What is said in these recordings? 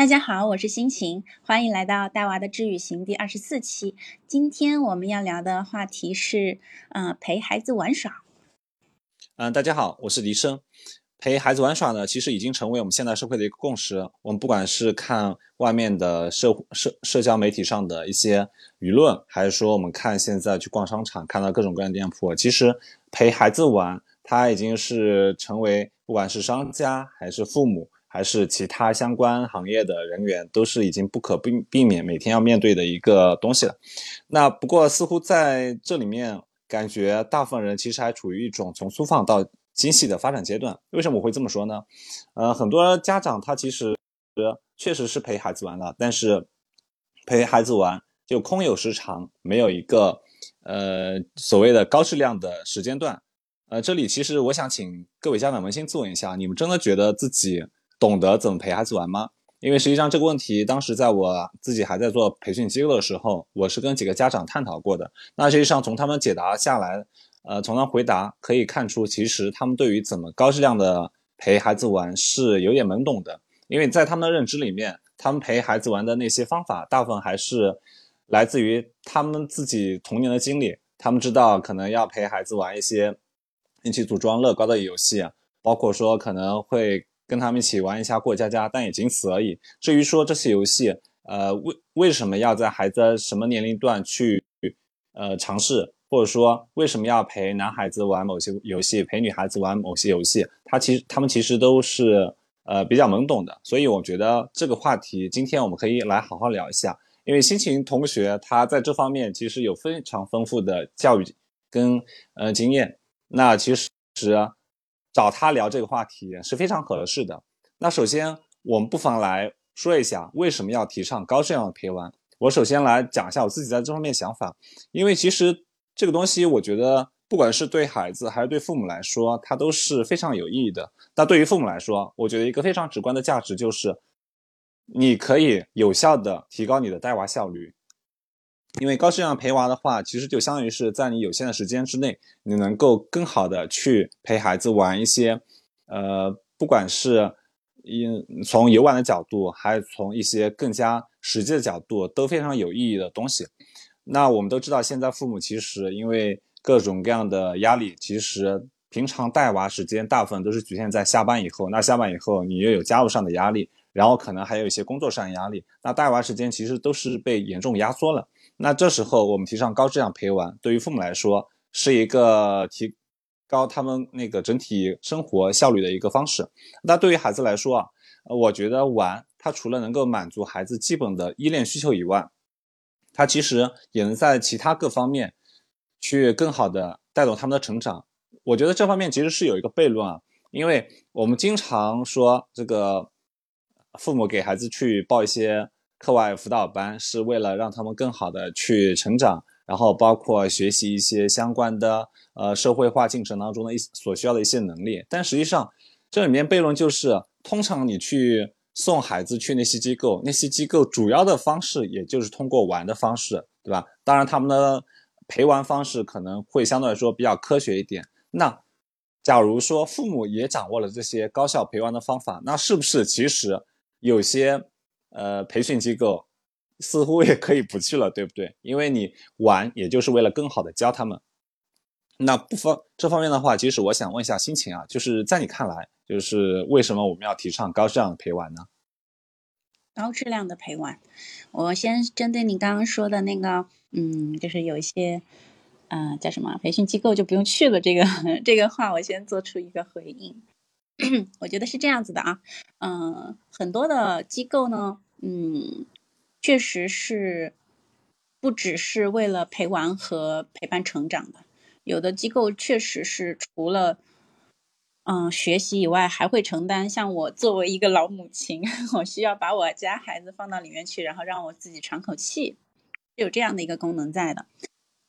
大家好，我是心情，欢迎来到带娃的治愈行第二十四期。今天我们要聊的话题是，嗯，陪孩子玩耍。嗯，大家好，我是黎生。陪孩子玩耍呢，其实已经成为我们现代社会的一个共识。我们不管是看外面的社社社交媒体上的一些舆论，还是说我们看现在去逛商场看到各种各样的店铺，其实陪孩子玩，它已经是成为不管是商家还是父母。还是其他相关行业的人员，都是已经不可避避免每天要面对的一个东西了。那不过似乎在这里面，感觉大部分人其实还处于一种从粗放到精细的发展阶段。为什么我会这么说呢？呃，很多家长他其实确实是陪孩子玩了，但是陪孩子玩就空有时长，没有一个呃所谓的高质量的时间段。呃，这里其实我想请各位家长扪心自问一下，你们真的觉得自己？懂得怎么陪孩子玩吗？因为实际上这个问题，当时在我自己还在做培训机构的时候，我是跟几个家长探讨过的。那实际上从他们解答下来，呃，从他回答可以看出，其实他们对于怎么高质量的陪孩子玩是有点懵懂的。因为在他们的认知里面，他们陪孩子玩的那些方法，大部分还是来自于他们自己童年的经历。他们知道可能要陪孩子玩一些一起组装乐高的游戏，包括说可能会。跟他们一起玩一下过家家，但也仅此而已。至于说这些游戏，呃，为为什么要在孩子什么年龄段去呃尝试，或者说为什么要陪男孩子玩某些游戏，陪女孩子玩某些游戏，他其实他们其实都是呃比较懵懂的。所以我觉得这个话题今天我们可以来好好聊一下，因为心情同学他在这方面其实有非常丰富的教育跟呃经验。那其实。找他聊这个话题是非常合适的。那首先，我们不妨来说一下为什么要提倡高质量的陪玩。我首先来讲一下我自己在这方面想法，因为其实这个东西，我觉得不管是对孩子还是对父母来说，它都是非常有意义的。那对于父母来说，我觉得一个非常直观的价值就是，你可以有效的提高你的带娃效率。因为高质量陪娃的话，其实就相当于是在你有限的时间之内，你能够更好的去陪孩子玩一些，呃，不管是因从游玩的角度，还是从一些更加实际的角度，都非常有意义的东西。那我们都知道，现在父母其实因为各种各样的压力，其实平常带娃时间大部分都是局限在下班以后。那下班以后，你又有家务上的压力，然后可能还有一些工作上的压力，那带娃时间其实都是被严重压缩了。那这时候，我们提倡高质量陪玩，对于父母来说是一个提高他们那个整体生活效率的一个方式。那对于孩子来说啊，我觉得玩它除了能够满足孩子基本的依恋需求以外，它其实也能在其他各方面去更好的带动他们的成长。我觉得这方面其实是有一个悖论啊，因为我们经常说这个父母给孩子去报一些。课外辅导班是为了让他们更好的去成长，然后包括学习一些相关的呃社会化进程当中的一所需要的一些能力。但实际上，这里面悖论就是，通常你去送孩子去那些机构，那些机构主要的方式也就是通过玩的方式，对吧？当然，他们的陪玩方式可能会相对来说比较科学一点。那假如说父母也掌握了这些高效陪玩的方法，那是不是其实有些？呃，培训机构似乎也可以不去了，对不对？因为你玩，也就是为了更好的教他们。那不方这方面的话，其实我想问一下心情啊，就是在你看来，就是为什么我们要提倡高质量的陪玩呢？高质量的陪玩，我先针对你刚刚说的那个，嗯，就是有一些，嗯，叫什么培训机构就不用去了，这个 这个话，我先做出一个回应。我觉得是这样子的啊，嗯，很多的机构呢，嗯，确实是不只是为了陪玩和陪伴成长的，有的机构确实是除了嗯学习以外，还会承担像我作为一个老母亲，我需要把我家孩子放到里面去，然后让我自己喘口气，有这样的一个功能在的。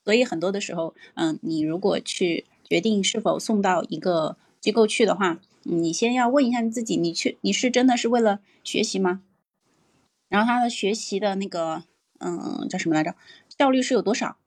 所以很多的时候，嗯，你如果去决定是否送到一个机构去的话，你先要问一下你自己，你去你是真的是为了学习吗？然后他的学习的那个，嗯，叫什么来着？效率是有多少？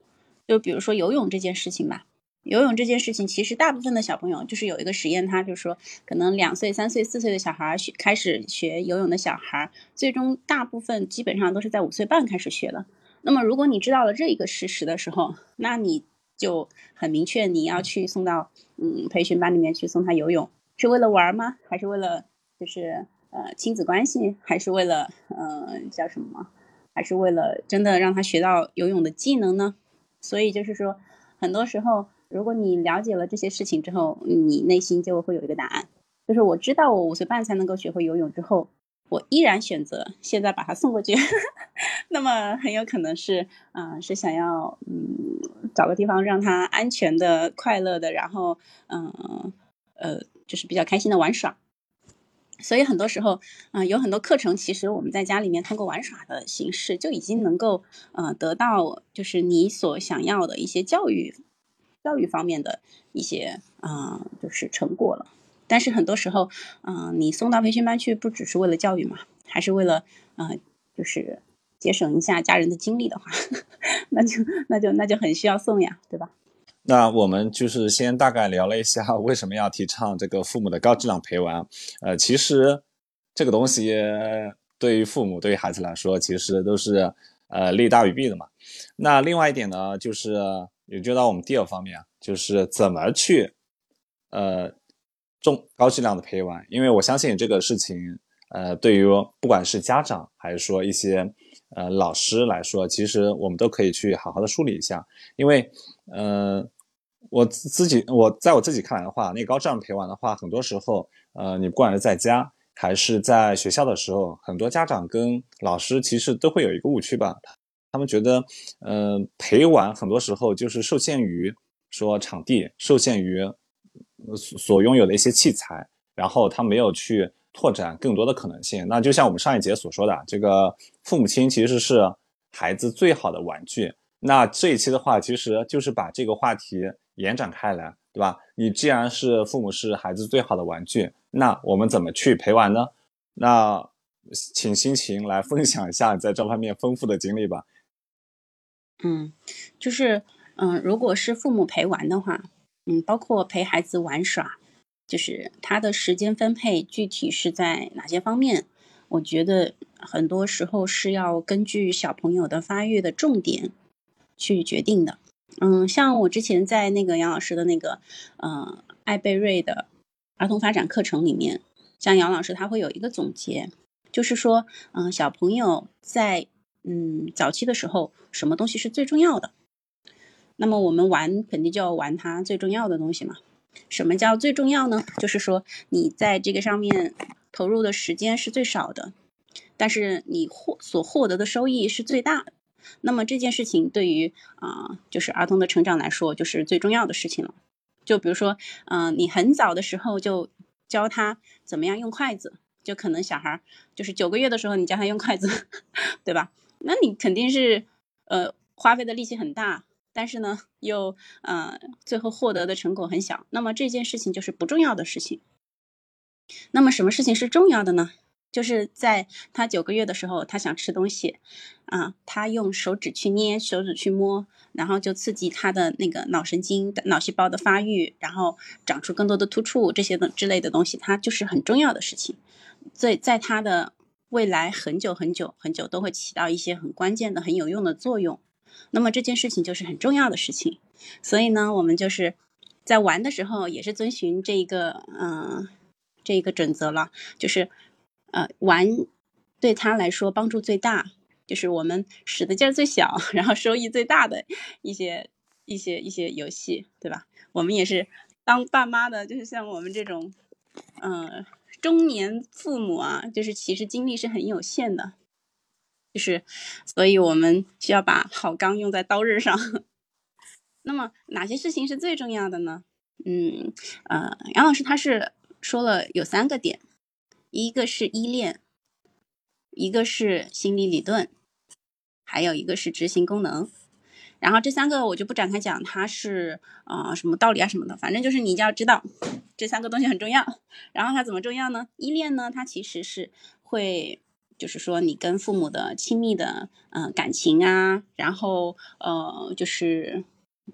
就比如说游泳这件事情吧，游泳这件事情，其实大部分的小朋友就是有一个实验，他就说，可能两岁、三岁、四岁的小孩学开始学游泳的小孩，最终大部分基本上都是在五岁半开始学的。那么，如果你知道了这一个事实的时候，那你就很明确你要去送到嗯培训班里面去送他游泳，是为了玩吗？还是为了就是呃亲子关系？还是为了呃叫什么？还是为了真的让他学到游泳的技能呢？所以就是说，很多时候。如果你了解了这些事情之后，你内心就会有一个答案，就是我知道我五岁半才能够学会游泳之后，我依然选择现在把他送过去，那么很有可能是，嗯，是想要，嗯，找个地方让他安全的、快乐的，然后，嗯，呃，就是比较开心的玩耍。所以很多时候，嗯，有很多课程，其实我们在家里面通过玩耍的形式就已经能够，呃，得到就是你所想要的一些教育。教育方面的一些啊，就是成果了。但是很多时候，嗯，你送到培训班去，不只是为了教育嘛，还是为了，嗯，就是节省一下家人的精力的话，那就那就那就很需要送呀，对吧？那我们就是先大概聊了一下 为什么要提倡这个父母的高质量陪玩。呃，其实这个东西对于父母对于孩子来说，其实都是呃利大于弊的嘛。那另外一点呢，就是。也就到我们第二方面啊，就是怎么去，呃，重高质量的陪玩。因为我相信这个事情，呃，对于不管是家长还是说一些呃老师来说，其实我们都可以去好好的梳理一下。因为，呃，我自己我在我自己看来的话，那高质量陪玩的话，很多时候，呃，你不管是在家还是在学校的时候，很多家长跟老师其实都会有一个误区吧。他们觉得，呃，陪玩很多时候就是受限于说场地，受限于所拥有的一些器材，然后他没有去拓展更多的可能性。那就像我们上一节所说的，这个父母亲其实是孩子最好的玩具。那这一期的话，其实就是把这个话题延展开来，对吧？你既然是父母是孩子最好的玩具，那我们怎么去陪玩呢？那请心情来分享一下在这方面丰富的经历吧。嗯，就是，嗯，如果是父母陪玩的话，嗯，包括陪孩子玩耍，就是他的时间分配具体是在哪些方面？我觉得很多时候是要根据小朋友的发育的重点去决定的。嗯，像我之前在那个杨老师的那个，呃，艾贝瑞的儿童发展课程里面，像杨老师他会有一个总结，就是说，嗯，小朋友在。嗯，早期的时候，什么东西是最重要的？那么我们玩肯定就要玩它最重要的东西嘛。什么叫最重要呢？就是说你在这个上面投入的时间是最少的，但是你获所获得的收益是最大。那么这件事情对于啊，就是儿童的成长来说，就是最重要的事情了。就比如说，嗯，你很早的时候就教他怎么样用筷子，就可能小孩就是九个月的时候你教他用筷子，对吧？那你肯定是，呃，花费的力气很大，但是呢，又，呃，最后获得的成果很小。那么这件事情就是不重要的事情。那么什么事情是重要的呢？就是在他九个月的时候，他想吃东西，啊，他用手指去捏，手指去摸，然后就刺激他的那个脑神经、脑细胞的发育，然后长出更多的突触，这些的之类的东西，它就是很重要的事情。在在他的。未来很久很久很久都会起到一些很关键的、很有用的作用。那么这件事情就是很重要的事情。所以呢，我们就是在玩的时候也是遵循这一个嗯这一个准则了，就是呃玩对他来说帮助最大，就是我们使的劲儿最小，然后收益最大的一些一些一些游戏，对吧？我们也是当爸妈的，就是像我们这种嗯。中年父母啊，就是其实精力是很有限的，就是，所以我们需要把好钢用在刀刃上。那么哪些事情是最重要的呢？嗯，呃，杨老师他是说了有三个点，一个是依恋，一个是心理理论，还有一个是执行功能。然后这三个我就不展开讲，它是啊什么道理啊什么的，反正就是你就要知道这三个东西很重要。然后它怎么重要呢？依恋呢，它其实是会，就是说你跟父母的亲密的嗯感情啊，然后呃就是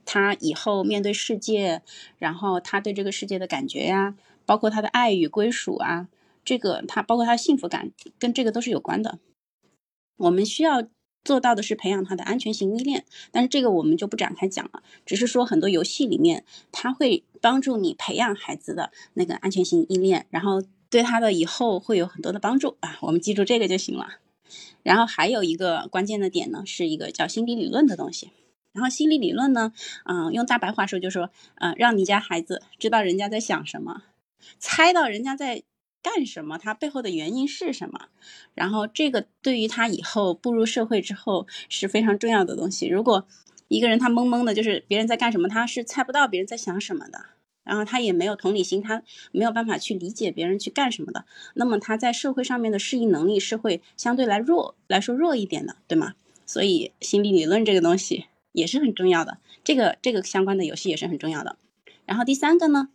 他以后面对世界，然后他对这个世界的感觉呀，包括他的爱与归属啊，这个他包括他的幸福感，跟这个都是有关的。我们需要做到的是培养他的安全型依恋，但是这个我们就不展开讲了，只是说很多游戏里面，他会帮助你培养孩子的那个安全型依恋，然后对他的以后会有很多的帮助啊，我们记住这个就行了。然后还有一个关键的点呢，是一个叫心理理论的东西。然后心理理论呢，嗯，用大白话说就是说，嗯，让你家孩子知道人家在想什么，猜到人家在干什么，他背后的原因是什么。然后这个对于他以后步入社会之后是非常重要的东西。如果一个人他懵懵的，就是别人在干什么，他是猜不到别人在想什么的。然后他也没有同理心，他没有办法去理解别人去干什么的。那么他在社会上面的适应能力是会相对来弱来说弱一点的，对吗？所以心理理论这个东西。也是很重要的，这个这个相关的游戏也是很重要的。然后第三个呢，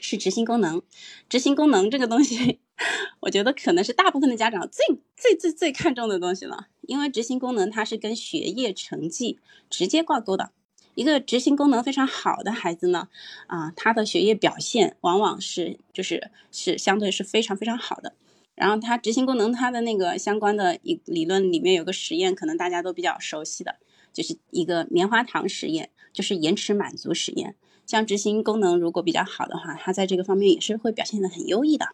是执行功能。执行功能这个东西，我觉得可能是大部分的家长最最最最看重的东西了，因为执行功能它是跟学业成绩直接挂钩的。一个执行功能非常好的孩子呢，啊，他的学业表现往往是就是是相对是非常非常好的。然后他执行功能它的那个相关的一理论里面有个实验，可能大家都比较熟悉的。就是一个棉花糖实验，就是延迟满足实验。像执行功能如果比较好的话，他在这个方面也是会表现的很优异的。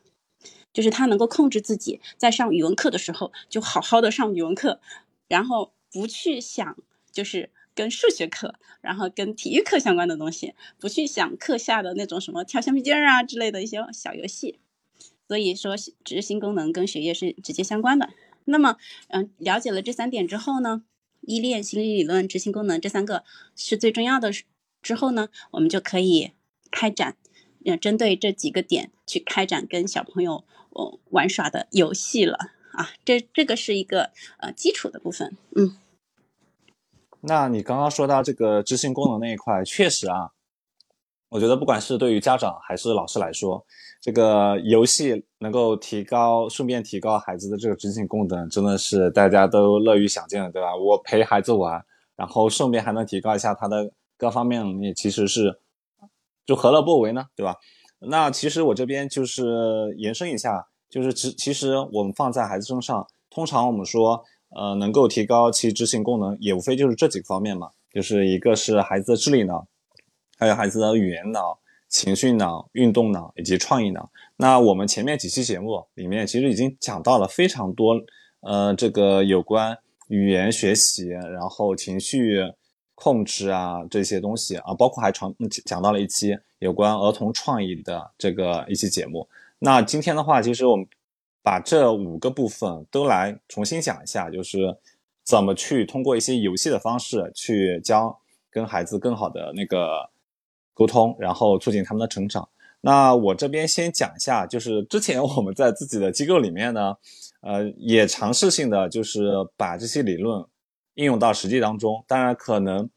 就是他能够控制自己在上语文课的时候，就好好的上语文课，然后不去想就是跟数学课，然后跟体育课相关的东西，不去想课下的那种什么跳橡皮筋儿啊之类的一些小游戏。所以说，执行功能跟学业是直接相关的。那么，嗯，了解了这三点之后呢？依恋、心理理论、执行功能这三个是最重要的。之后呢，我们就可以开展，呃，针对这几个点去开展跟小朋友哦玩耍的游戏了啊。这这个是一个呃基础的部分。嗯，那你刚刚说到这个执行功能那一块，确实啊。我觉得不管是对于家长还是老师来说，这个游戏能够提高，顺便提高孩子的这个执行功能，真的是大家都乐于想见的，对吧？我陪孩子玩，然后顺便还能提高一下他的各方面能力，其实是就何乐不为呢，对吧？那其实我这边就是延伸一下，就是其其实我们放在孩子身上，通常我们说，呃，能够提高其执行功能，也无非就是这几个方面嘛，就是一个是孩子的智力脑。还有孩子的语言脑、情绪脑、运动脑以及创意脑。那我们前面几期节目里面其实已经讲到了非常多，呃，这个有关语言学习，然后情绪控制啊这些东西啊，包括还传讲到了一期有关儿童创意的这个一期节目。那今天的话，其实我们把这五个部分都来重新讲一下，就是怎么去通过一些游戏的方式去教跟孩子更好的那个。沟通，然后促进他们的成长。那我这边先讲一下，就是之前我们在自己的机构里面呢，呃，也尝试性的就是把这些理论应用到实际当中。当然，可能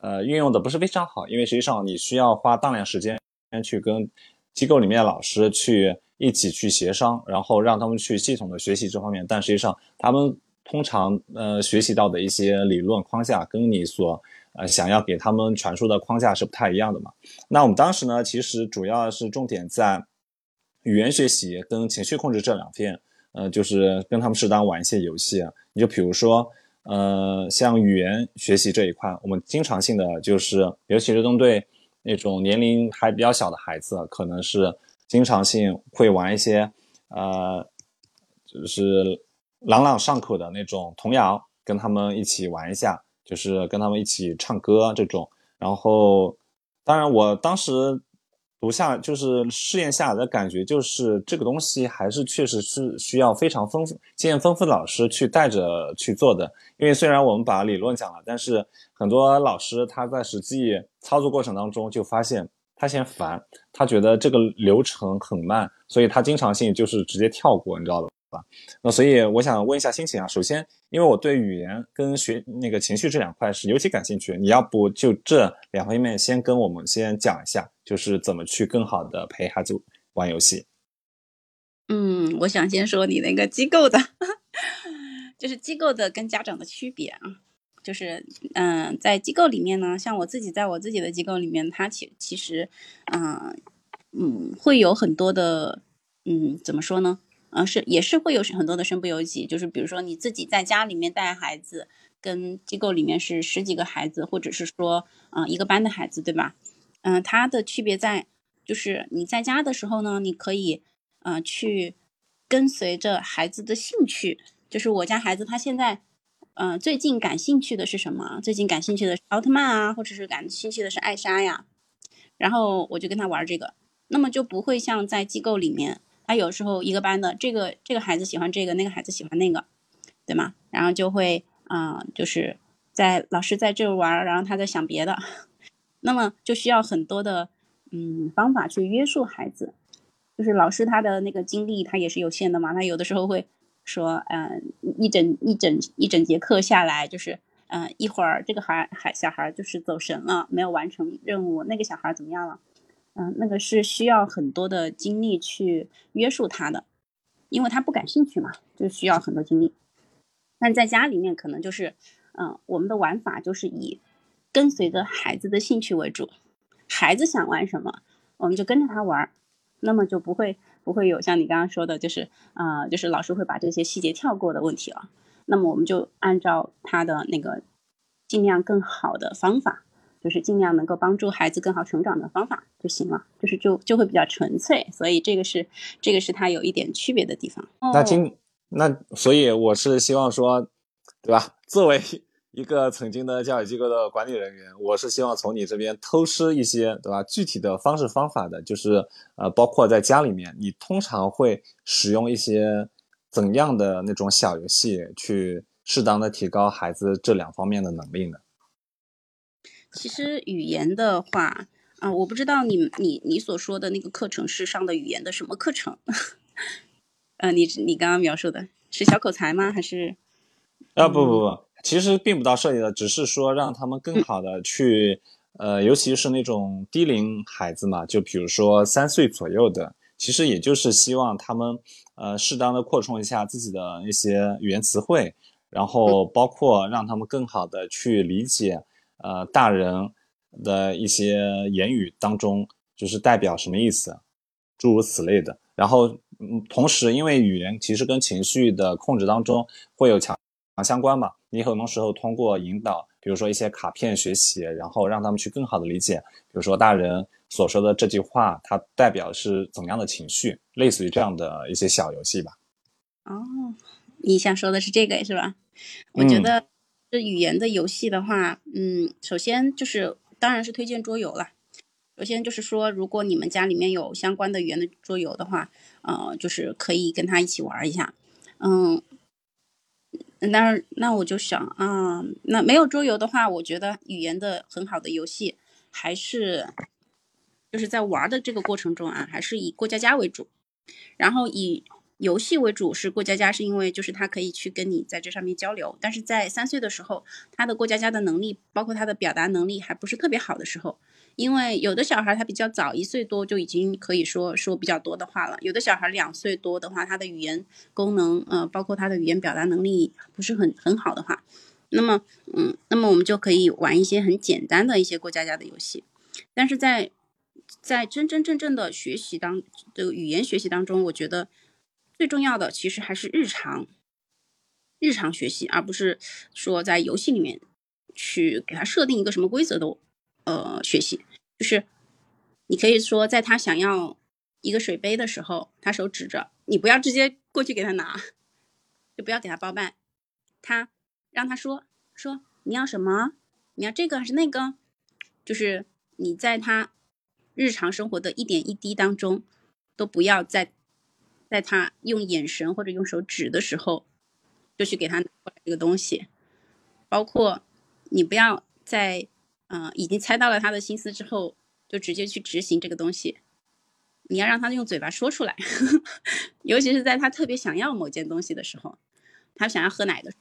呃运用的不是非常好，因为实际上你需要花大量时间去跟机构里面的老师去一起去协商，然后让他们去系统的学习这方面。但实际上，他们通常呃学习到的一些理论框架跟你所呃，想要给他们传输的框架是不太一样的嘛？那我们当时呢，其实主要是重点在语言学习跟情绪控制这两片，呃，就是跟他们适当玩一些游戏。你就比如说，呃，像语言学习这一块，我们经常性的就是，尤其是针对那种年龄还比较小的孩子，可能是经常性会玩一些，呃，就是朗朗上口的那种童谣，跟他们一起玩一下。就是跟他们一起唱歌这种，然后，当然我当时读下就是试验下来的感觉，就是这个东西还是确实是需要非常丰富经验丰富的老师去带着去做的。因为虽然我们把理论讲了，但是很多老师他在实际操作过程当中就发现他嫌烦，他觉得这个流程很慢，所以他经常性就是直接跳过，你知道的。吧，那所以我想问一下心情啊。首先，因为我对语言跟学那个情绪这两块是尤其感兴趣，你要不就这两方面先跟我们先讲一下，就是怎么去更好的陪孩子玩游戏。嗯，我想先说你那个机构的，就是机构的跟家长的区别啊。就是嗯，在机构里面呢，像我自己在我自己的机构里面，它其其实，嗯嗯，会有很多的，嗯，怎么说呢？嗯，是也是会有很多的身不由己，就是比如说你自己在家里面带孩子，跟机构里面是十几个孩子，或者是说，嗯，一个班的孩子，对吧？嗯，它的区别在，就是你在家的时候呢，你可以，嗯，去跟随着孩子的兴趣，就是我家孩子他现在，嗯，最近感兴趣的是什么？最近感兴趣的是奥特曼啊，或者是感兴趣的是艾莎呀，然后我就跟他玩这个，那么就不会像在机构里面。他有时候一个班的这个这个孩子喜欢这个，那个孩子喜欢那个，对吗？然后就会啊，就是在老师在这玩，然后他在想别的，那么就需要很多的嗯方法去约束孩子。就是老师他的那个精力他也是有限的嘛，他有的时候会说，嗯，一整一整一整节课下来，就是嗯一会儿这个孩孩小孩就是走神了，没有完成任务，那个小孩怎么样了？嗯，那个是需要很多的精力去约束他的，因为他不感兴趣嘛，就需要很多精力。但在家里面可能就是，嗯，我们的玩法就是以跟随着孩子的兴趣为主，孩子想玩什么，我们就跟着他玩，那么就不会不会有像你刚刚说的，就是啊，就是老师会把这些细节跳过的问题了。那么我们就按照他的那个尽量更好的方法。就是尽量能够帮助孩子更好成长的方法就行了，就是就就会比较纯粹，所以这个是这个是它有一点区别的地方。那今那所以我是希望说，对吧？作为一个曾经的教育机构的管理人员，我是希望从你这边偷师一些，对吧？具体的方式方法的，就是呃，包括在家里面，你通常会使用一些怎样的那种小游戏，去适当的提高孩子这两方面的能力呢？其实语言的话，啊，我不知道你你你所说的那个课程是上的语言的什么课程？呃，你你刚刚描述的是小口才吗？还是？啊，不不不，其实并不到设计的，只是说让他们更好的去，呃，尤其是那种低龄孩子嘛，就比如说三岁左右的，其实也就是希望他们，呃，适当的扩充一下自己的一些语言词汇，然后包括让他们更好的去理解。呃，大人的一些言语当中，就是代表什么意思，诸如此类的。然后，嗯，同时，因为语言其实跟情绪的控制当中会有强强相关嘛，你很多时候通过引导，比如说一些卡片学习，然后让他们去更好的理解，比如说大人所说的这句话，它代表是怎么样的情绪，类似于这样的一些小游戏吧。哦，你想说的是这个是吧？我觉得。这语言的游戏的话，嗯，首先就是当然是推荐桌游了。首先就是说，如果你们家里面有相关的语言的桌游的话，呃，就是可以跟他一起玩一下。嗯，那那我就想啊，那没有桌游的话，我觉得语言的很好的游戏还是就是在玩的这个过程中啊，还是以过家家为主，然后以。游戏为主是过家家，是因为就是他可以去跟你在这上面交流。但是在三岁的时候，他的过家家的能力，包括他的表达能力还不是特别好的时候，因为有的小孩他比较早，一岁多就已经可以说说比较多的话了。有的小孩两岁多的话，他的语言功能，呃，包括他的语言表达能力不是很很好的话，那么，嗯，那么我们就可以玩一些很简单的一些过家家的游戏。但是在在真真正正的学习当这个语言学习当中，我觉得。最重要的其实还是日常，日常学习，而不是说在游戏里面去给他设定一个什么规则的，呃，学习。就是你可以说，在他想要一个水杯的时候，他手指着，你不要直接过去给他拿，就不要给他包办，他让他说说你要什么，你要这个还是那个，就是你在他日常生活的一点一滴当中，都不要在。在他用眼神或者用手指的时候，就去给他这个东西。包括你不要在嗯已经猜到了他的心思之后，就直接去执行这个东西。你要让他用嘴巴说出来，尤其是在他特别想要某件东西的时候，他想要喝奶的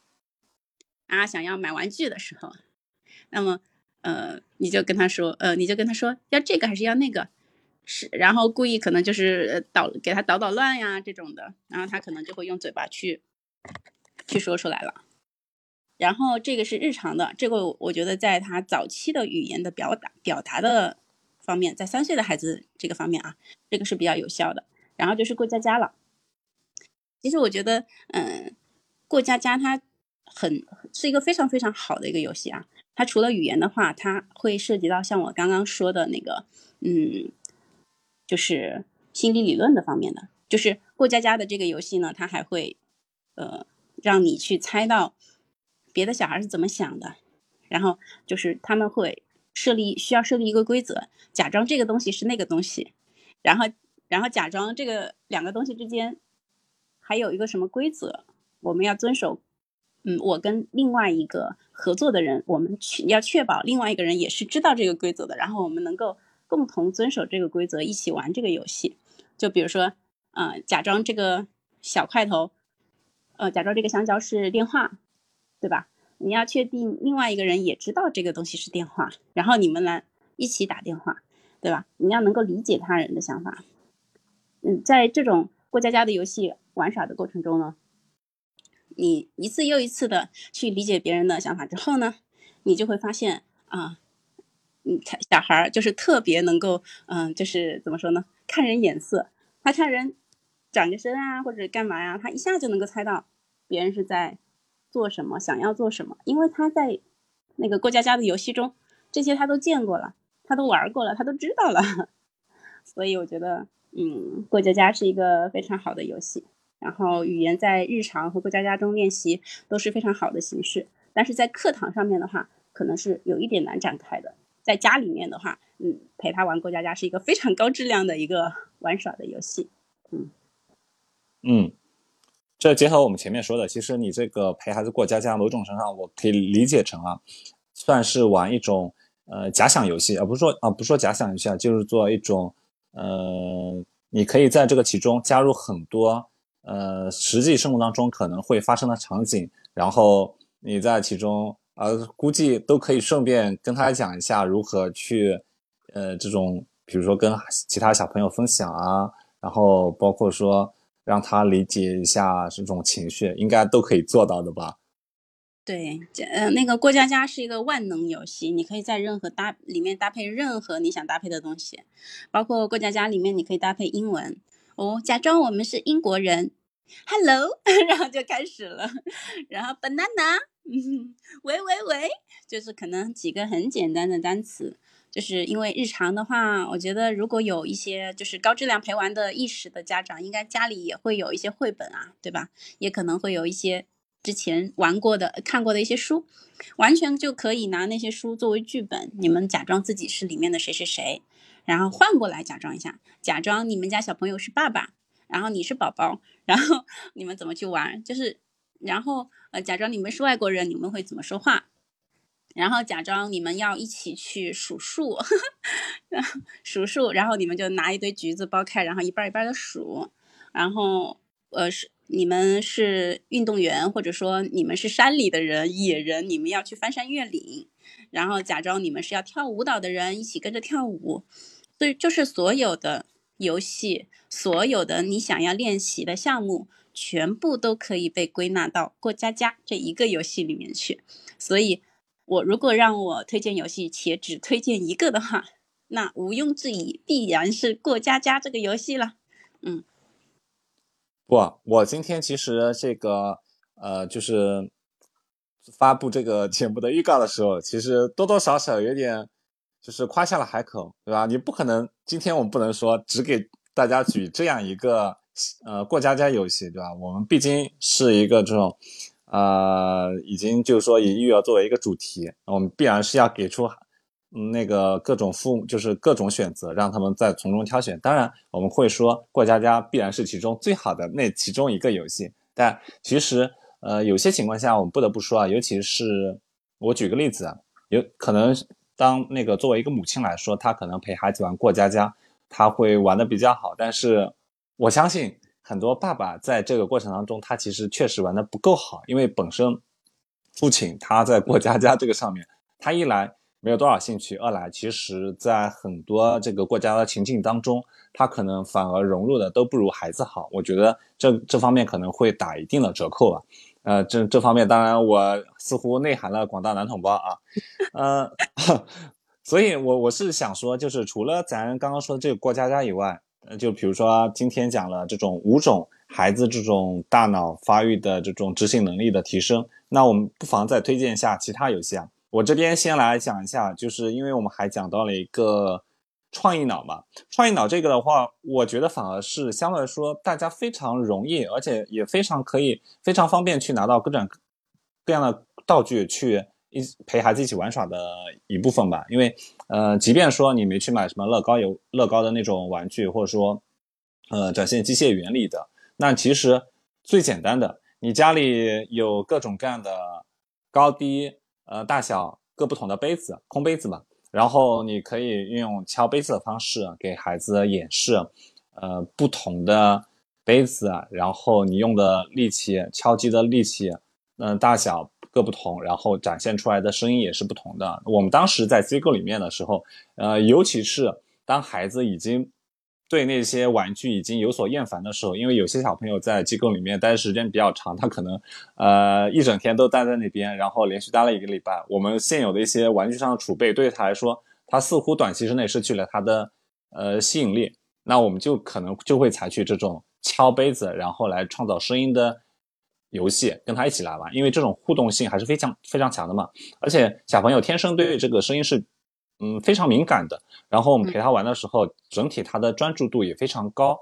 啊，想要买玩具的时候，那么呃你就跟他说呃你就跟他说要这个还是要那个。是，然后故意可能就是捣给他捣捣乱呀这种的，然后他可能就会用嘴巴去去说出来了。然后这个是日常的，这个我觉得在他早期的语言的表达表达的方面，在三岁的孩子这个方面啊，这个是比较有效的。然后就是过家家了。其实我觉得，嗯，过家家它很是一个非常非常好的一个游戏啊。它除了语言的话，它会涉及到像我刚刚说的那个，嗯，就是心理理论的方面的。就是过家家的这个游戏呢，它还会，呃，让你去猜到别的小孩是怎么想的，然后就是他们会设立需要设立一个规则，假装这个东西是那个东西，然后然后假装这个两个东西之间还有一个什么规则，我们要遵守。嗯，我跟另外一个合作的人，我们去要确保另外一个人也是知道这个规则的，然后我们能够共同遵守这个规则，一起玩这个游戏。就比如说。啊，假装这个小块头，呃，假装这个香蕉是电话，对吧？你要确定另外一个人也知道这个东西是电话，然后你们来一起打电话，对吧？你要能够理解他人的想法。嗯，在这种过家家的游戏玩耍的过程中呢，你一次又一次的去理解别人的想法之后呢，你就会发现啊，你看小孩儿就是特别能够，嗯，就是怎么说呢？看人眼色，他看人。转个身啊，或者干嘛呀？他一下就能够猜到别人是在做什么，想要做什么，因为他在那个过家家的游戏中，这些他都见过了，他都玩过了，他都知道了。所以我觉得，嗯，过家家是一个非常好的游戏。然后语言在日常和过家家中练习都是非常好的形式，但是在课堂上面的话，可能是有一点难展开的。在家里面的话，嗯，陪他玩过家家是一个非常高质量的一个玩耍的游戏，嗯。嗯，这结合我们前面说的，其实你这个陪孩子过家家，某种程度上我可以理解成啊，算是玩一种呃假想游戏，而不是说啊不是说假想游戏啊，就是做一种呃，你可以在这个其中加入很多呃实际生活当中可能会发生的场景，然后你在其中呃估计都可以顺便跟他讲一下如何去呃这种，比如说跟其他小朋友分享啊，然后包括说。让他理解一下这种情绪，应该都可以做到的吧？对，呃，那个过家家是一个万能游戏，你可以在任何搭里面搭配任何你想搭配的东西，包括过家家里面你可以搭配英文哦，假装我们是英国人，Hello，然后就开始了，然后 banana，喂喂喂，就是可能几个很简单的单词。就是因为日常的话，我觉得如果有一些就是高质量陪玩的意识的家长，应该家里也会有一些绘本啊，对吧？也可能会有一些之前玩过的、看过的一些书，完全就可以拿那些书作为剧本。你们假装自己是里面的谁谁谁，然后换过来假装一下，假装你们家小朋友是爸爸，然后你是宝宝，然后 你们怎么去玩？就是，然后呃，假装你们是外国人，你们会怎么说话？然后假装你们要一起去数数，数数，然后你们就拿一堆橘子剥开，然后一半一半的数。然后，呃，是你们是运动员，或者说你们是山里的人、野人，你们要去翻山越岭。然后假装你们是要跳舞蹈的人，一起跟着跳舞。所以，就是所有的游戏，所有的你想要练习的项目，全部都可以被归纳到过家家这一个游戏里面去。所以。我如果让我推荐游戏，且只推荐一个的话，那毋庸置疑，必然是过家家这个游戏了。嗯，不，我今天其实这个呃，就是发布这个节目的预告的时候，其实多多少少有点就是夸下了海口，对吧？你不可能今天我们不能说只给大家举这样一个呃过家家游戏，对吧？我们毕竟是一个这种。呃，已经就是说以育儿作为一个主题，我们必然是要给出那个各种父母，就是各种选择，让他们在从中挑选。当然，我们会说过家家必然是其中最好的那其中一个游戏。但其实，呃，有些情况下我们不得不说啊，尤其是我举个例子啊，有可能当那个作为一个母亲来说，她可能陪孩子玩过家家，她会玩的比较好。但是我相信。很多爸爸在这个过程当中，他其实确实玩的不够好，因为本身父亲他在过家家这个上面，他一来没有多少兴趣，二来其实在很多这个过家的情境当中，他可能反而融入的都不如孩子好。我觉得这这方面可能会打一定的折扣吧。呃，这这方面当然我似乎内涵了广大男同胞啊，呃，所以我我是想说，就是除了咱刚刚说的这个过家家以外，就比如说今天讲了这种五种孩子这种大脑发育的这种执行能力的提升，那我们不妨再推荐一下其他游戏啊。我这边先来讲一下，就是因为我们还讲到了一个。创意脑嘛，创意脑这个的话，我觉得反而是相对来说大家非常容易，而且也非常可以、非常方便去拿到各种各样的道具去一陪孩子一起玩耍的一部分吧。因为呃，即便说你没去买什么乐高有乐高的那种玩具，或者说呃展现机械原理的，那其实最简单的，你家里有各种各样的高低呃大小各不同的杯子，空杯子嘛。然后你可以运用敲杯子的方式给孩子演示，呃，不同的杯子，然后你用的力气、敲击的力气，嗯，大小各不同，然后展现出来的声音也是不同的。我们当时在机构里面的时候，呃，尤其是当孩子已经。对那些玩具已经有所厌烦的时候，因为有些小朋友在机构里面待的时间比较长，他可能，呃，一整天都待在那边，然后连续待了一个礼拜。我们现有的一些玩具上的储备，对于他来说，他似乎短期之内失去了他的呃吸引力。那我们就可能就会采取这种敲杯子，然后来创造声音的游戏，跟他一起来玩，因为这种互动性还是非常非常强的嘛。而且小朋友天生对这个声音是。嗯，非常敏感的。然后我们陪他玩的时候，整体他的专注度也非常高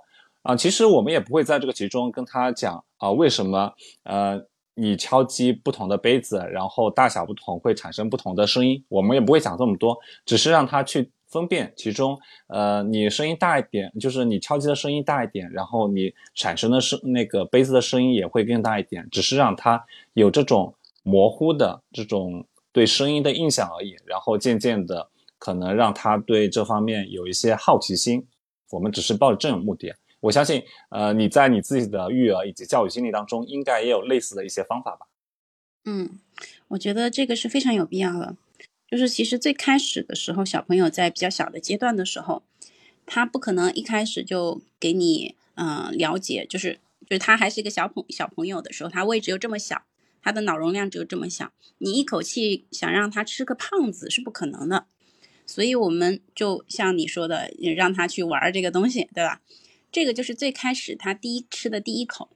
啊。其实我们也不会在这个其中跟他讲啊，为什么呃你敲击不同的杯子，然后大小不同会产生不同的声音。我们也不会讲这么多，只是让他去分辨其中呃你声音大一点，就是你敲击的声音大一点，然后你产生的声那个杯子的声音也会更大一点。只是让他有这种模糊的这种对声音的印象而已。然后渐渐的。可能让他对这方面有一些好奇心，我们只是抱着这种目的。我相信，呃，你在你自己的育儿以及教育经历当中，应该也有类似的一些方法吧？嗯，我觉得这个是非常有必要的。就是其实最开始的时候，小朋友在比较小的阶段的时候，他不可能一开始就给你，嗯，了解，就是就是他还是一个小朋小朋友的时候，他胃只有这么小，他的脑容量只有这么小，你一口气想让他吃个胖子是不可能的。所以我们就像你说的，让他去玩这个东西，对吧？这个就是最开始他第一吃的第一口，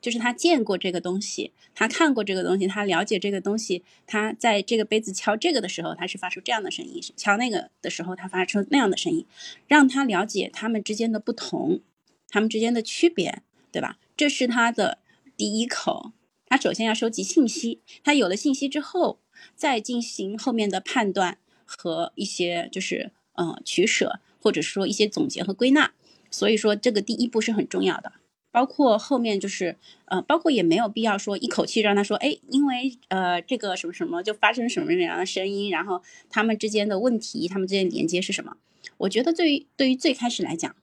就是他见过这个东西，他看过这个东西，他了解这个东西。他在这个杯子敲这个的时候，他是发出这样的声音；敲那个的时候，他发出那样的声音，让他了解他们之间的不同，他们之间的区别，对吧？这是他的第一口。他首先要收集信息，他有了信息之后，再进行后面的判断。和一些就是嗯取舍，或者说一些总结和归纳，所以说这个第一步是很重要的。包括后面就是呃，包括也没有必要说一口气让他说，哎，因为呃这个什么什么就发生什么什么样的声音，然后他们之间的问题，他们之间连接是什么？我觉得对于对于最开始来讲，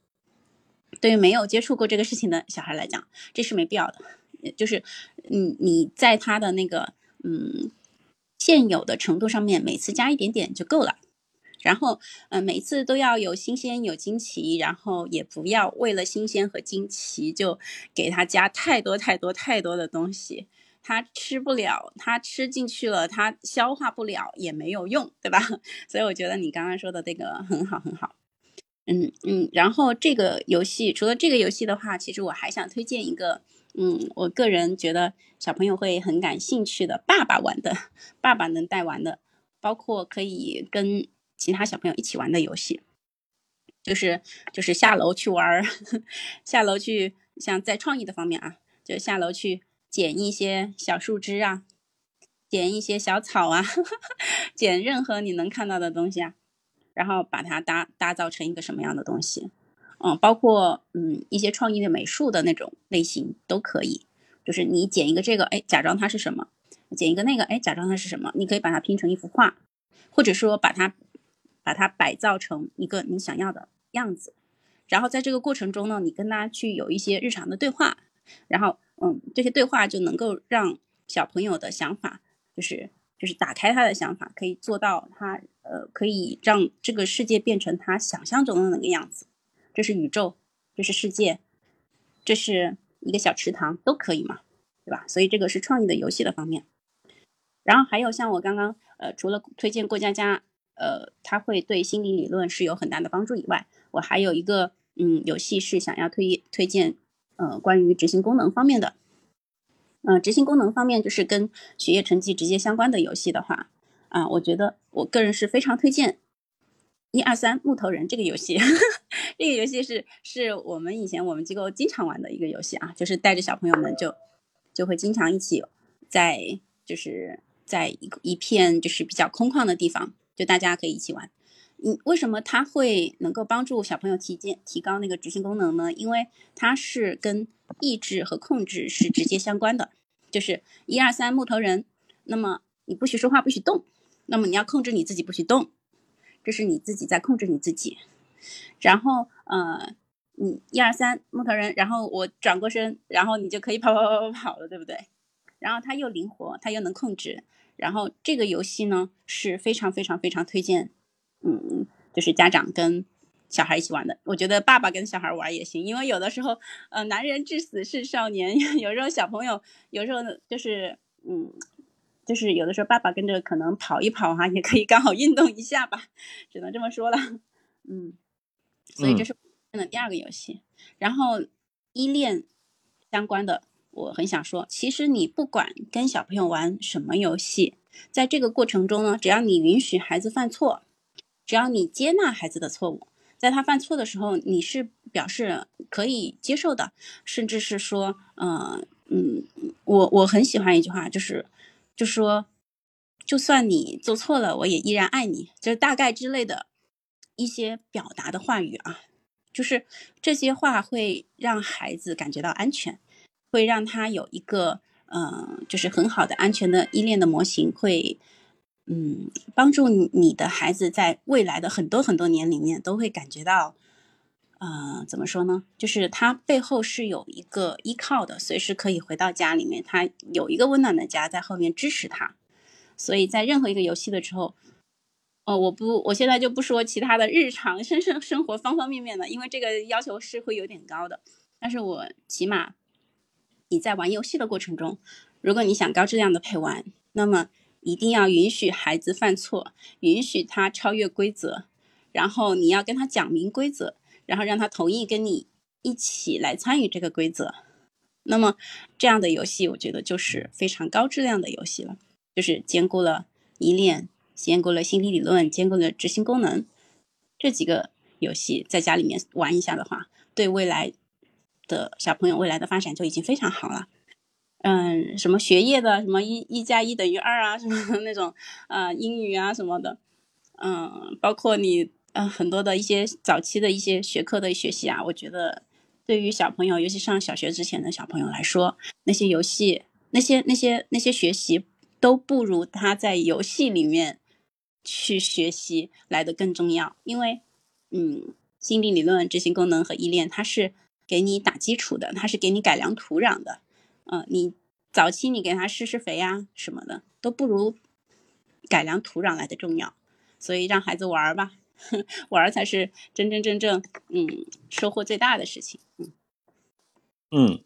对于没有接触过这个事情的小孩来讲，这是没必要的。就是你你在他的那个嗯。现有的程度上面，每次加一点点就够了。然后，嗯，每次都要有新鲜有惊奇，然后也不要为了新鲜和惊奇就给他加太多太多太多的东西，他吃不了，他吃进去了，他消化不了也没有用，对吧？所以我觉得你刚刚说的这个很好很好。嗯嗯，然后这个游戏除了这个游戏的话，其实我还想推荐一个。嗯，我个人觉得小朋友会很感兴趣的，爸爸玩的，爸爸能带玩的，包括可以跟其他小朋友一起玩的游戏，就是就是下楼去玩，下楼去像在创意的方面啊，就下楼去捡一些小树枝啊，捡一些小草啊，捡任何你能看到的东西啊，然后把它搭搭造成一个什么样的东西。嗯，包括嗯一些创意的美术的那种类型都可以，就是你捡一个这个，哎，假装它是什么；剪一个那个，哎，假装它是什么。你可以把它拼成一幅画，或者说把它把它摆造成一个你想要的样子。然后在这个过程中呢，你跟他去有一些日常的对话，然后嗯，这些对话就能够让小朋友的想法，就是就是打开他的想法，可以做到他呃可以让这个世界变成他想象中的那个样子。这是宇宙，这是世界，这是一个小池塘，都可以嘛？对吧？所以这个是创意的游戏的方面。然后还有像我刚刚呃，除了推荐过家家，呃，它会对心理理论是有很大的帮助以外，我还有一个嗯游戏是想要推推荐，呃，关于执行功能方面的。嗯，执行功能方面就是跟学业成绩直接相关的游戏的话，啊，我觉得我个人是非常推荐一二三木头人这个游戏。这个游戏是是我们以前我们机构经常玩的一个游戏啊，就是带着小朋友们就就会经常一起在就是在一一片就是比较空旷的地方，就大家可以一起玩。嗯，为什么它会能够帮助小朋友提建提高那个执行功能呢？因为它是跟意志和控制是直接相关的，就是一二三木头人，那么你不许说话，不许动，那么你要控制你自己不许动，这是你自己在控制你自己。然后呃，你一二三木头人，然后我转过身，然后你就可以跑跑跑跑跑了，对不对？然后它又灵活，它又能控制，然后这个游戏呢是非常非常非常推荐，嗯，就是家长跟。小孩一起玩的，我觉得爸爸跟小孩玩也行，因为有的时候，呃，男人至死是少年，有时候小朋友，有时候就是，嗯，就是有的时候爸爸跟着可能跑一跑哈，也可以刚好运动一下吧，只能这么说了，嗯，所以这是的第二个游戏，然后依恋相关的，我很想说，其实你不管跟小朋友玩什么游戏，在这个过程中呢，只要你允许孩子犯错，只要你接纳孩子的错误。在他犯错的时候，你是表示可以接受的，甚至是说，嗯嗯，我我很喜欢一句话，就是，就说，就算你做错了，我也依然爱你，就是大概之类的一些表达的话语啊，就是这些话会让孩子感觉到安全，会让他有一个，嗯，就是很好的安全的依恋的模型会。嗯，帮助你的孩子在未来的很多很多年里面都会感觉到，呃，怎么说呢？就是他背后是有一个依靠的，随时可以回到家里面，他有一个温暖的家在后面支持他。所以在任何一个游戏的时候，哦，我不，我现在就不说其他的日常生生生活方方面面的，因为这个要求是会有点高的。但是我起码你在玩游戏的过程中，如果你想高质量的陪玩，那么。一定要允许孩子犯错，允许他超越规则，然后你要跟他讲明规则，然后让他同意跟你一起来参与这个规则。那么这样的游戏，我觉得就是非常高质量的游戏了，就是兼顾了依恋，兼顾了心理理论，兼顾了执行功能。这几个游戏在家里面玩一下的话，对未来的小朋友未来的发展就已经非常好了。嗯，什么学业的，什么一一加一等于二啊，什么那种 啊英语啊什么的，嗯，包括你嗯很多的一些早期的一些学科的学习啊，我觉得对于小朋友，尤其上小学之前的小朋友来说，那些游戏、那些那些那些学习都不如他在游戏里面去学习来的更重要，因为嗯，心理理论、执行功能和依恋，它是给你打基础的，它是给你改良土壤的。嗯，你早期你给他施施肥呀什么的，都不如改良土壤来的重要。所以让孩子玩吧，玩才是真真正正嗯收获最大的事情。嗯嗯，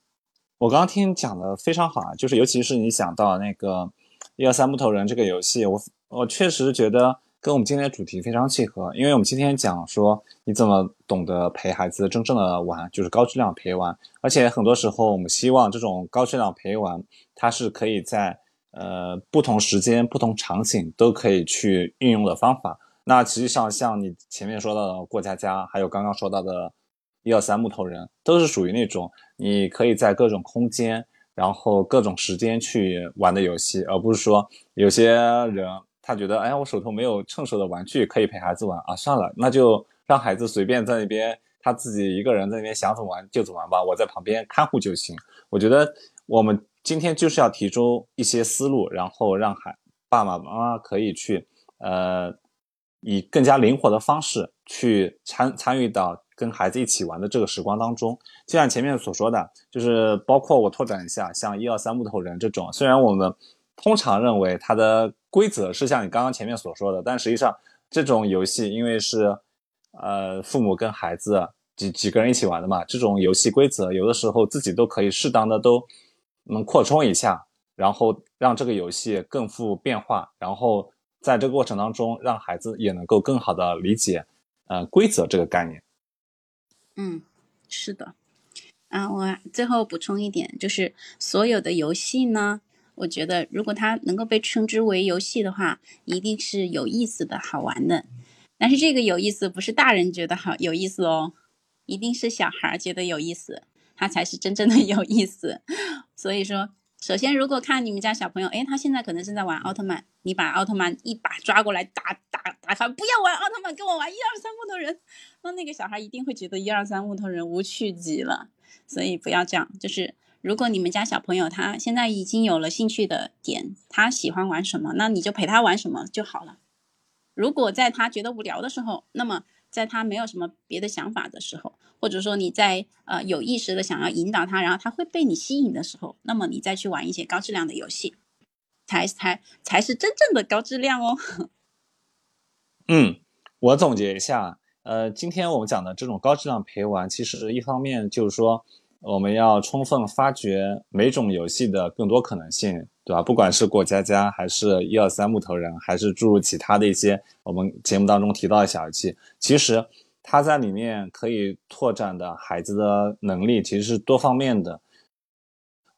我刚刚听讲的非常好啊，就是尤其是你讲到那个一二三木头人这个游戏，我我确实觉得。跟我们今天的主题非常契合，因为我们今天讲说你怎么懂得陪孩子真正的玩，就是高质量陪玩。而且很多时候，我们希望这种高质量陪玩，它是可以在呃不同时间、不同场景都可以去运用的方法。那实际上，像你前面说到的过家家，还有刚刚说到的一二三木头人，都是属于那种你可以在各种空间，然后各种时间去玩的游戏，而不是说有些人。他觉得，哎，我手头没有趁手的玩具可以陪孩子玩啊，算了，那就让孩子随便在那边，他自己一个人在那边想怎么玩就怎么玩吧，我在旁边看护就行。我觉得我们今天就是要提出一些思路，然后让孩爸爸妈妈可以去，呃，以更加灵活的方式去参参与到跟孩子一起玩的这个时光当中。就像前面所说的，就是包括我拓展一下，像一二三木头人这种，虽然我们通常认为它的。规则是像你刚刚前面所说的，但实际上这种游戏因为是，呃，父母跟孩子几几个人一起玩的嘛，这种游戏规则有的时候自己都可以适当的都，能扩充一下，然后让这个游戏更富变化，然后在这个过程当中，让孩子也能够更好的理解呃规则这个概念。嗯，是的。啊，我最后补充一点，就是所有的游戏呢，我觉得如果它能够被称之为游戏的话，一定是有意思的好玩的。但是这个有意思不是大人觉得好有意思哦，一定是小孩觉得有意思，他才是真正的有意思。所以说，首先如果看你们家小朋友，哎，他现在可能正在玩奥特曼，你把奥特曼一把抓过来打打打他，不要玩奥特曼，跟我玩一二三木头人，那那个小孩一定会觉得一二三木头人无趣极了。所以不要这样，就是如果你们家小朋友他现在已经有了兴趣的点，他喜欢玩什么，那你就陪他玩什么就好了。如果在他觉得无聊的时候，那么在他没有什么别的想法的时候，或者说你在呃有意识的想要引导他，然后他会被你吸引的时候，那么你再去玩一些高质量的游戏，才才才是真正的高质量哦。嗯，我总结一下，呃，今天我们讲的这种高质量陪玩，其实一方面就是说。我们要充分发掘每种游戏的更多可能性，对吧？不管是过家家，还是一二三木头人，还是诸如其他的一些我们节目当中提到的小游戏，其实它在里面可以拓展的孩子的能力其实是多方面的，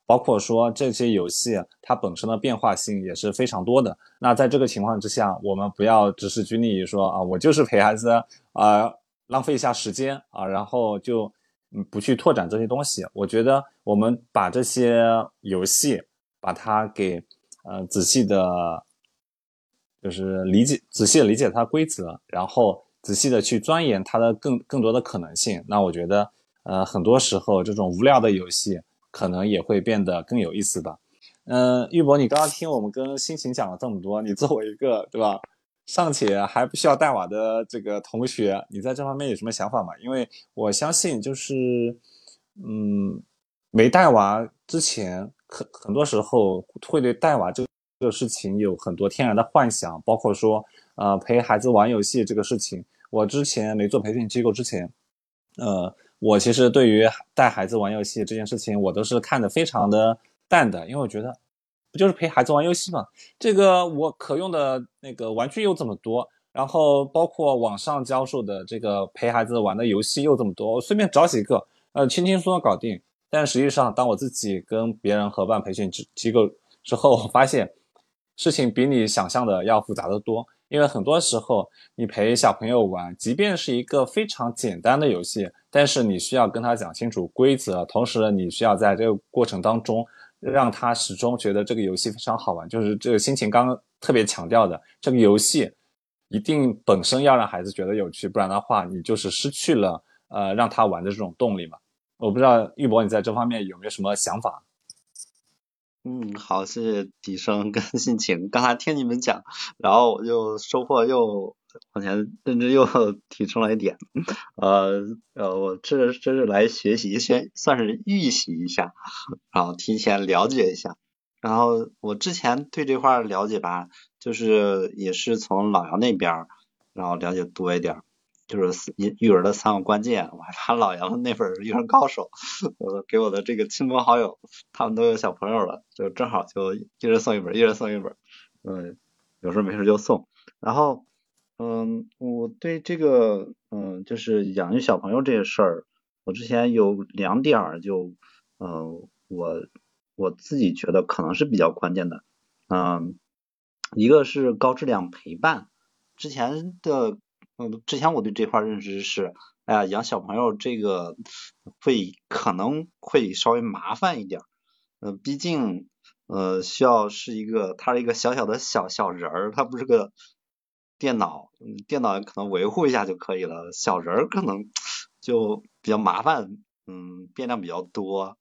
包括说这些游戏它本身的变化性也是非常多的。那在这个情况之下，我们不要只是拘泥于说啊，我就是陪孩子啊，浪费一下时间啊，然后就。嗯，不去拓展这些东西，我觉得我们把这些游戏，把它给呃仔细的，就是理解仔细的理解它规则，然后仔细的去钻研它的更更多的可能性。那我觉得，呃，很多时候这种无聊的游戏可能也会变得更有意思吧。嗯，玉博，你刚刚听我们跟心情讲了这么多，你作为一个对吧？尚且还不需要带娃的这个同学，你在这方面有什么想法吗？因为我相信，就是，嗯，没带娃之前，很很多时候会对带娃这个事情有很多天然的幻想，包括说，呃，陪孩子玩游戏这个事情。我之前没做培训机构之前，呃，我其实对于带孩子玩游戏这件事情，我都是看得非常的淡的，因为我觉得。不就是陪孩子玩游戏吗？这个我可用的那个玩具又这么多，然后包括网上教授的这个陪孩子玩的游戏又这么多，我随便找几个，呃，轻轻松松搞定。但实际上，当我自己跟别人合办培训机机构之后，我发现事情比你想象的要复杂的多。因为很多时候，你陪小朋友玩，即便是一个非常简单的游戏，但是你需要跟他讲清楚规则，同时你需要在这个过程当中。让他始终觉得这个游戏非常好玩，就是这个心情刚刚特别强调的，这个游戏一定本身要让孩子觉得有趣，不然的话，你就是失去了呃让他玩的这种动力嘛。我不知道玉博你在这方面有没有什么想法？嗯，好，谢谢笛声跟心情，刚才听你们讲，然后我就收获又。往前认知又提升了一点，呃呃，我这这是来学习，先算是预习一下，然后提前了解一下。然后我之前对这块了解吧，就是也是从老杨那边，然后了解多一点，就是育育儿的三个关键。我还把老杨那本育儿高手，我给我的这个亲朋好友，他们都有小朋友了，就正好就一人送一本，一人送一本，嗯，有时候没事就送，然后。嗯，我对这个，嗯，就是养育小朋友这个事儿，我之前有两点儿就，嗯，我我自己觉得可能是比较关键的，嗯，一个是高质量陪伴。之前的，嗯，之前我对这块认识是，哎呀，养小朋友这个会可能会稍微麻烦一点，呃，毕竟，呃，需要是一个，他是一个小小的小小人儿，他不是个。电脑，电脑可能维护一下就可以了，小人儿可能就比较麻烦，嗯，变量比较多。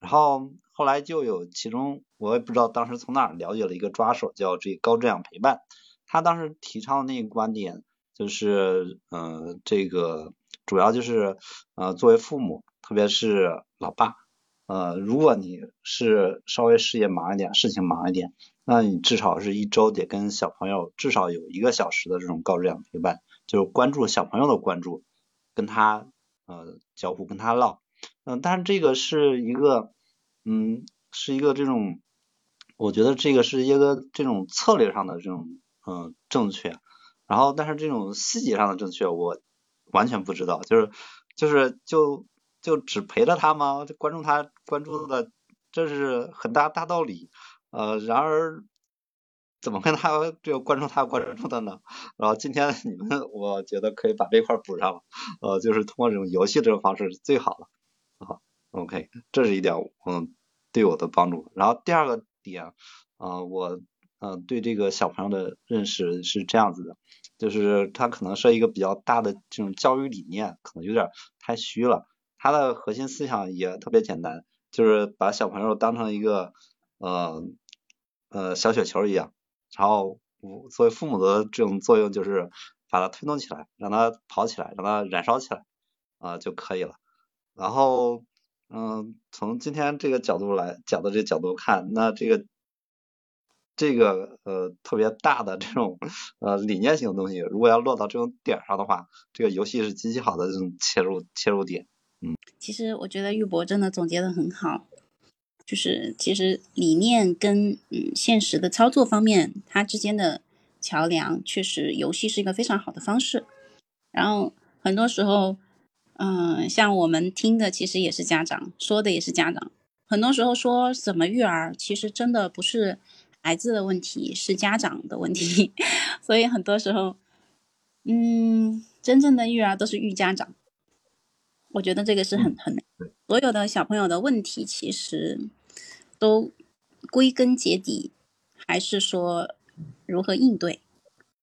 然后后来就有其中，我也不知道当时从哪儿了解了一个抓手，叫这高质量陪伴。他当时提倡的那个观点就是，嗯，这个主要就是，呃，作为父母，特别是老爸，呃，如果你是稍微事业忙一点，事情忙一点。那你至少是一周得跟小朋友至少有一个小时的这种高质量陪伴，就是关注小朋友的关注，跟他呃交互，跟他唠，嗯，但是这个是一个嗯是一个这种，我觉得这个是一个这种策略上的这种嗯正确，然后但是这种细节上的正确我完全不知道，就是就是就就只陪着他吗？关注他关注的这是很大大道理，呃，然而。怎么跟他这个关注他关注的呢？然后今天你们我觉得可以把这块补上了，呃，就是通过这种游戏这种方式是最好的啊。OK，这是一点嗯对我的帮助。然后第二个点啊，我嗯对这个小朋友的认识是这样子的，就是他可能是一个比较大的这种教育理念，可能有点太虚了。他的核心思想也特别简单，就是把小朋友当成一个呃呃小雪球一样。然后，作为父母的这种作用就是把它推动起来，让它跑起来，让它燃烧起来啊就可以了。然后，嗯，从今天这个角度来讲的这角度看，那这个这个呃特别大的这种呃理念性的东西，如果要落到这种点上的话，这个游戏是极其好的这种切入切入点。嗯，其实我觉得玉博真的总结的很好。就是其实理念跟嗯现实的操作方面，它之间的桥梁，确实游戏是一个非常好的方式。然后很多时候，嗯，像我们听的其实也是家长说的，也是家长。很多时候说怎么育儿，其实真的不是孩子的问题，是家长的问题。所以很多时候，嗯，真正的育儿都是育家长。我觉得这个是很很所有的小朋友的问题，其实。都归根结底还是说如何应对，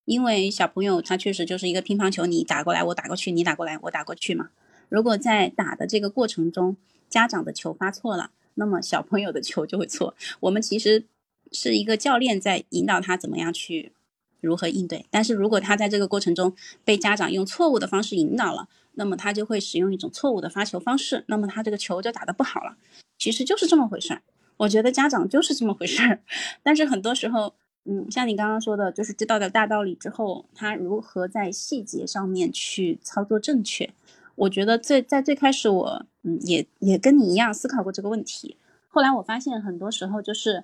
因为小朋友他确实就是一个乒乓球，你打过来我打过去，你打过来我打过去嘛。如果在打的这个过程中，家长的球发错了，那么小朋友的球就会错。我们其实是一个教练在引导他怎么样去如何应对，但是如果他在这个过程中被家长用错误的方式引导了，那么他就会使用一种错误的发球方式，那么他这个球就打得不好了。其实就是这么回事儿。我觉得家长就是这么回事儿，但是很多时候，嗯，像你刚刚说的，就是知道的大道理之后，他如何在细节上面去操作正确？我觉得最在最开始，我嗯也也跟你一样思考过这个问题。后来我发现，很多时候就是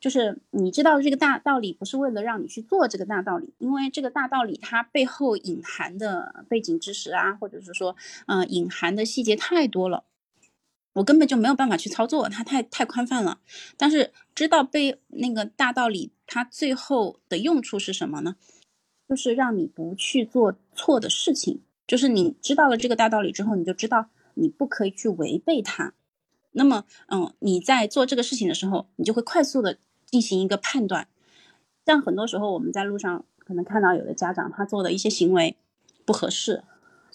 就是你知道这个大道理，不是为了让你去做这个大道理，因为这个大道理它背后隐含的背景知识啊，或者是说，嗯，隐含的细节太多了。我根本就没有办法去操作，它太太宽泛了。但是知道背那个大道理，它最后的用处是什么呢？就是让你不去做错的事情。就是你知道了这个大道理之后，你就知道你不可以去违背它。那么，嗯，你在做这个事情的时候，你就会快速的进行一个判断。像很多时候我们在路上可能看到有的家长他做的一些行为不合适，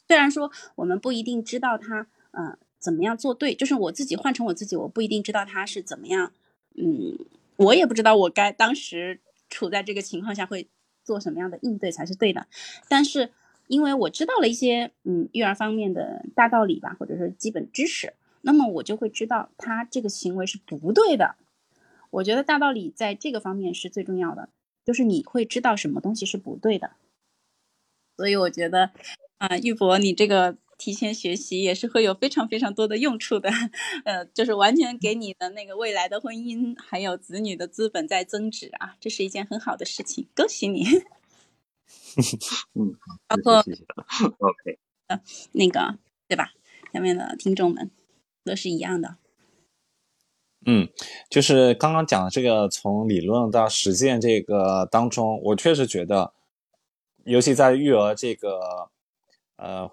虽然说我们不一定知道他，嗯。怎么样做对？就是我自己换成我自己，我不一定知道他是怎么样，嗯，我也不知道我该当时处在这个情况下会做什么样的应对才是对的。但是因为我知道了一些嗯育儿方面的大道理吧，或者是基本知识，那么我就会知道他这个行为是不对的。我觉得大道理在这个方面是最重要的，就是你会知道什么东西是不对的。所以我觉得啊，玉博，你这个。提前学习也是会有非常非常多的用处的，呃，就是完全给你的那个未来的婚姻还有子女的资本在增值啊，这是一件很好的事情，恭喜你。嗯，包括 OK，呃，那个对吧？下面的听众们都是一样的。嗯，就是刚刚讲的这个，从理论到实践这个当中，我确实觉得，尤其在育儿这个，呃。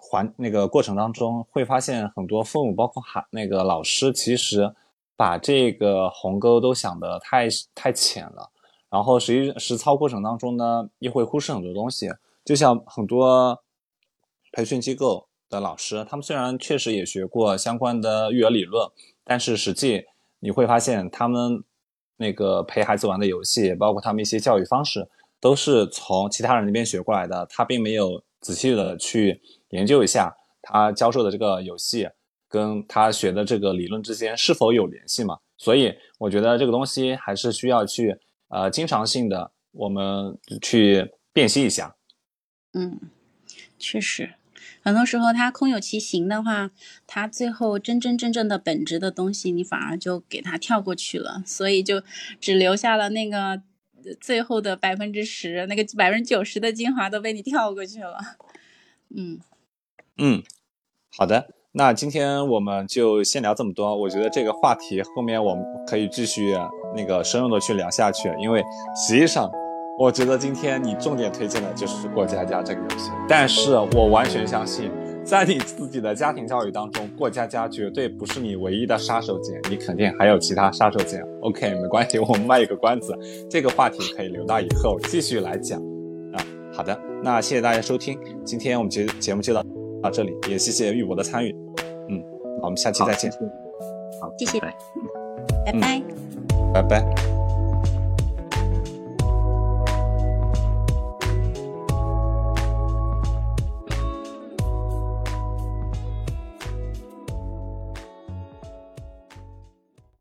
环那个过程当中，会发现很多父母，包括孩那个老师，其实把这个鸿沟都想得太太浅了。然后实际实操过程当中呢，又会忽视很多东西。就像很多培训机构的老师，他们虽然确实也学过相关的育儿理论，但是实际你会发现，他们那个陪孩子玩的游戏，包括他们一些教育方式，都是从其他人那边学过来的，他并没有仔细的去。研究一下他教授的这个游戏跟他学的这个理论之间是否有联系嘛？所以我觉得这个东西还是需要去呃经常性的我们去辨析一下。嗯，确实，很多时候它空有其形的话，它最后真真正正的本质的东西，你反而就给它跳过去了，所以就只留下了那个最后的百分之十，那个百分之九十的精华都被你跳过去了。嗯嗯，好的，那今天我们就先聊这么多。我觉得这个话题后面我们可以继续那个深入的去聊下去，因为实际上。我觉得今天你重点推荐的就是过家家这个游戏，但是我完全相信，在你自己的家庭教育当中，过家家绝对不是你唯一的杀手锏，你肯定还有其他杀手锏。OK，没关系，我们卖一个关子，这个话题可以留到以后继续来讲。啊，好的，那谢谢大家收听，今天我们节节目就到到这里，也谢谢玉博的参与。嗯，好，我们下期再见。好，谢谢，拜拜拜，拜拜。